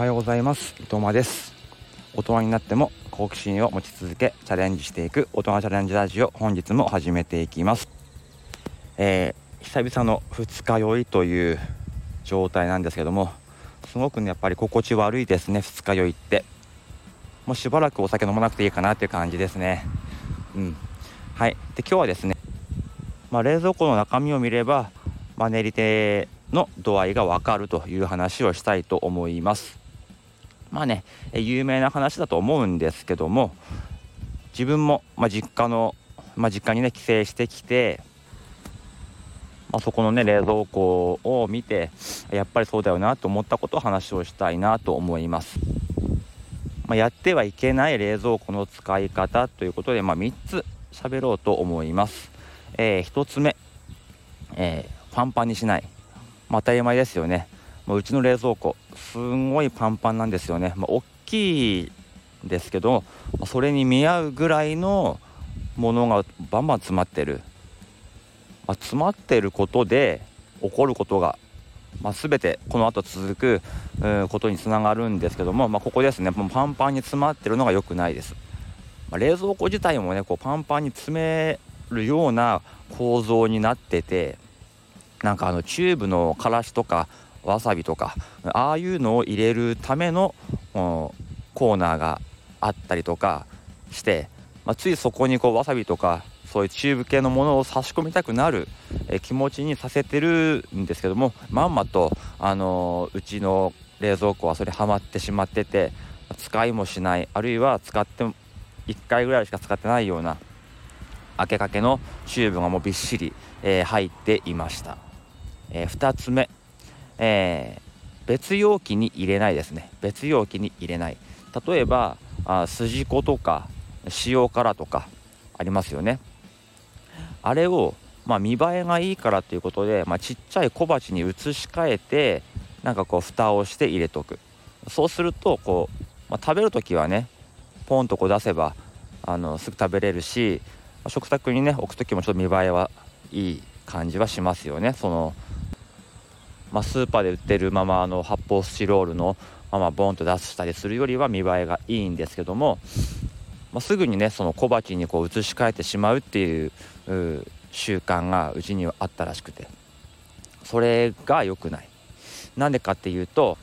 はようございます。伊藤間です。大人になっても好奇心を持ち続けチャレンジしていく大人チャレンジラジオ本日も始めていきます、えー、久々の二日酔いという状態なんですけどもすごくねやっぱり心地悪いですね二日酔いって。もうしばらくお酒飲まなくていいかなっていう感じですね。うん。はい。で今日はですねまあ、冷蔵庫の中身を見ればマネリテの度合いがわかるという話をしたいと思います。まあね有名な話だと思うんですけども自分も、まあ、実家の、まあ、実家にね帰省してきて、まあ、そこのね冷蔵庫を見てやっぱりそうだよなと思ったことを話をしたいなと思います。まあ、やってはいけない冷蔵庫の使い方ということで、まあ、3つ喋ろうと思います。えー、1つ目、えー、パンパンにしない。まあ、当たり前ですよね。もううちの冷蔵庫すんごいパンパンなんですよね、まあ、大きいですけどそれに見合うぐらいのものがバンバン詰まってる、まあ、詰まってることで起こることが、まあ、全てこの後続くことにつながるんですけども、まあ、ここですね。もうパンパンに詰まってるのが良くないです、まあ、冷蔵庫自体もねこうパンパンに詰めるような構造になっててなんかあのチューブのからしとかわさびとかああいうのを入れるためのコーナーがあったりとかして、まあ、ついそこにこうわさびとかそういうチューブ系のものを差し込みたくなる、え気持ちにさせてるんですけどもまんまと、あのー、うちの冷蔵庫はそれハマってしまってて使いもしないあるいは使って1回ぐらいしか使ってないような開けかけのチューブがもうびっしり、えー、入っていました、えー、2つ目。えー、別容器に入れないですね。別容器に入れない。例えばあ筋子とか塩辛とかありますよね。あれを、まあ、見栄えがいいからということで、まあ、ちっちゃい小鉢に移し替えてなんかこう蓋をして入れとく。そうするとこう、まあ、食べる時はねポンとこう出せばあのすぐ食べれるし食卓にね置く時もちょっと見栄えはいい感じはしますよね。そのまあ、スーパーで売ってるままあの発泡スチロールのままボンと出したりするよりは見栄えがいいんですけども、まあ、すぐにねその小鉢にこう移し替えてしまうっていう習慣がうちにはあったらしくて。それが良くない。なんでかっていうと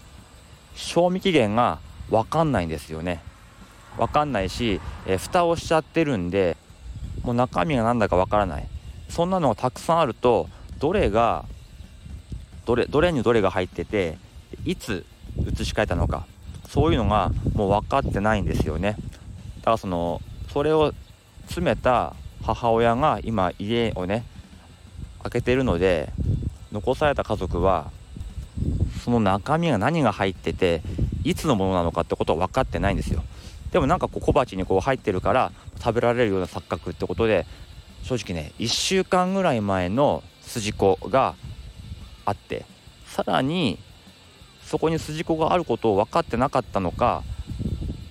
賞味期限が分かんないんですよね。分かんないし、えー、蓋をしちゃってるんでもう中身が何だか分からない。そんなのがたくさんあるとどれがどれどれにどれが入ってていつ移し替えたのか。そういうのがもう分かってないんですよね。だからそのそれを詰めた母親が今家をね開けてるので残された家族はその中身が何が入ってていつのものなのかってことは分かってないんですよ。でもなんかこう小鉢にこう入ってるから食べられるような錯覚ってことで正直ね1週間ぐらい前の筋子があってさらにそこに筋子があることを分かってなかったのか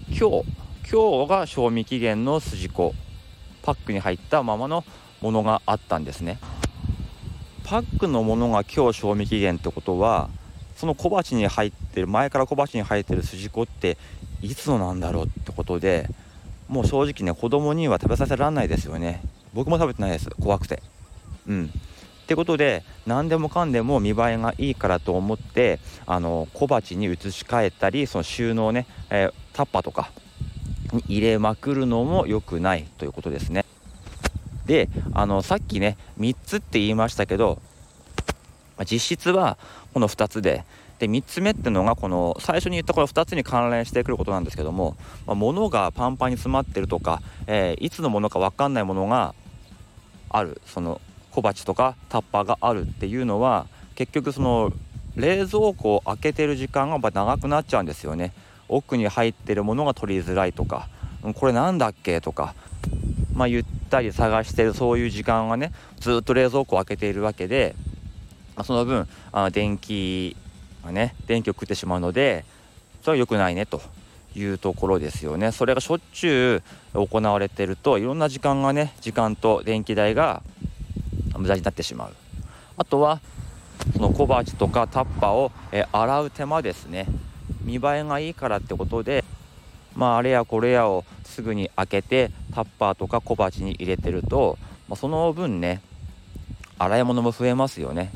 今日今日が賞味期限の筋子パックに入ったままのものがあったんですね。パックのものが今日賞味期限ってことはその小鉢に入ってる前から小鉢に入ってる筋子っていつのなんだろうってことでもう正直ね子供には食べさせられないですよね。僕も食べてないです。怖くて。うん。ってことで何でもかんでも見栄えがいいからと思ってあの小鉢に移し替えたりその収納ね、えー、タッパとかに入れまくるのも良くないということですね。であのさっきね3つって言いましたけど実質はこの2つでで3つ目ってのがこの最初に言ったこの2つに関連してくることなんですけども、まあ、物がパンパンに詰まってるとか、えー、いつのものか分かんないものがあるその小鉢とかタッパーがあるっていうのは結局その冷蔵庫を開けてる時間がやっぱ長くなっちゃうんですよね。奥に入ってるものが取りづらいとかこれなんだっけとかまあゆったり探してるそういう時間がねずっと冷蔵庫を開けているわけで、ま、その分あ電気がね電気を食ってしまうのでそれは良くないねというところですよね。それがしょっちゅう行われてるといろんな時間がね時間と電気代が無駄になってしまう。あとはその小鉢とかタッパーを、え洗う手間ですね。見栄えがいいからってことでまああれやこれやをすぐに開けてタッパーとか小鉢に入れてると、まあ、その分ね洗い物も増えますよね。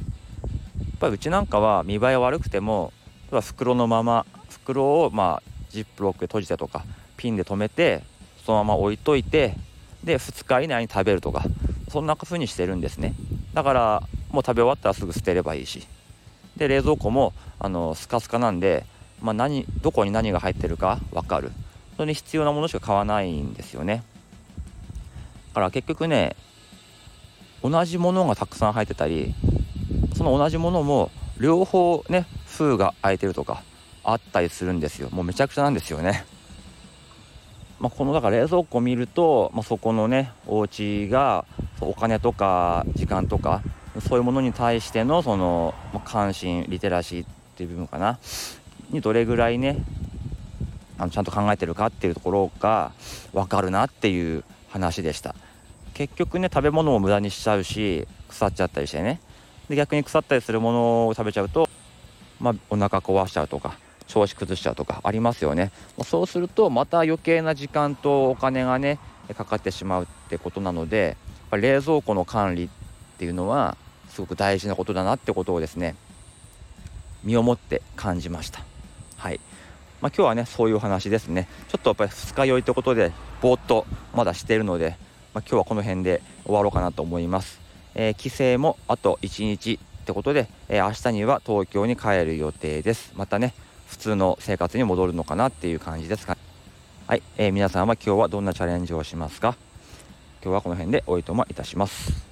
やっぱりうちなんかは見栄え悪くても袋のまま袋をまあジップロックで閉じてとかピンで留めてそのまま置いといてで2日以内に食べるとか。そんな風にしてるんですね。だからもう食べ終わったらすぐ捨てればいいし。で冷蔵庫もあのスカスカなんで、まあ何、どこに何が入ってるか分かる。それに必要なものしか買わないんですよね。だから結局ね同じものがたくさん入ってたりその同じものも両方ね封が開いてるとかあったりするんですよ。もうめちゃくちゃなんですよね。まあ、このだから冷蔵庫を見ると、まあ、そこのねお家がお金とか時間とかそういうものに対してのその、関心リテラシーっていう部分かな。にどれぐらいねあのちゃんと考えてるかっていうところが分かるなっていう話でした。結局ね食べ物も無駄にしちゃうし腐っちゃったりしてね。で逆に腐ったりするものを食べちゃうと、まあ、お腹壊しちゃうとか調子崩しちゃうとかありますよね。そうするとまた余計な時間とお金がねかかってしまうってことなので冷蔵庫の管理っていうのはすごく大事なことだなってことをですね身をもって感じました。はい。まあ、今日はねそういう話ですね。ちょっとやっぱり二日酔いってことでぼーっとまだしているので、まあ、今日はこの辺で終わろうかなと思います、えー、帰省もあと1日ってことで、えー、明日には東京に帰る予定です。またね普通の生活に戻るのかなっていう感じですかはい、えー、皆さんは今日はどんなチャレンジをしますか？今日はこの辺でおいとまいたします。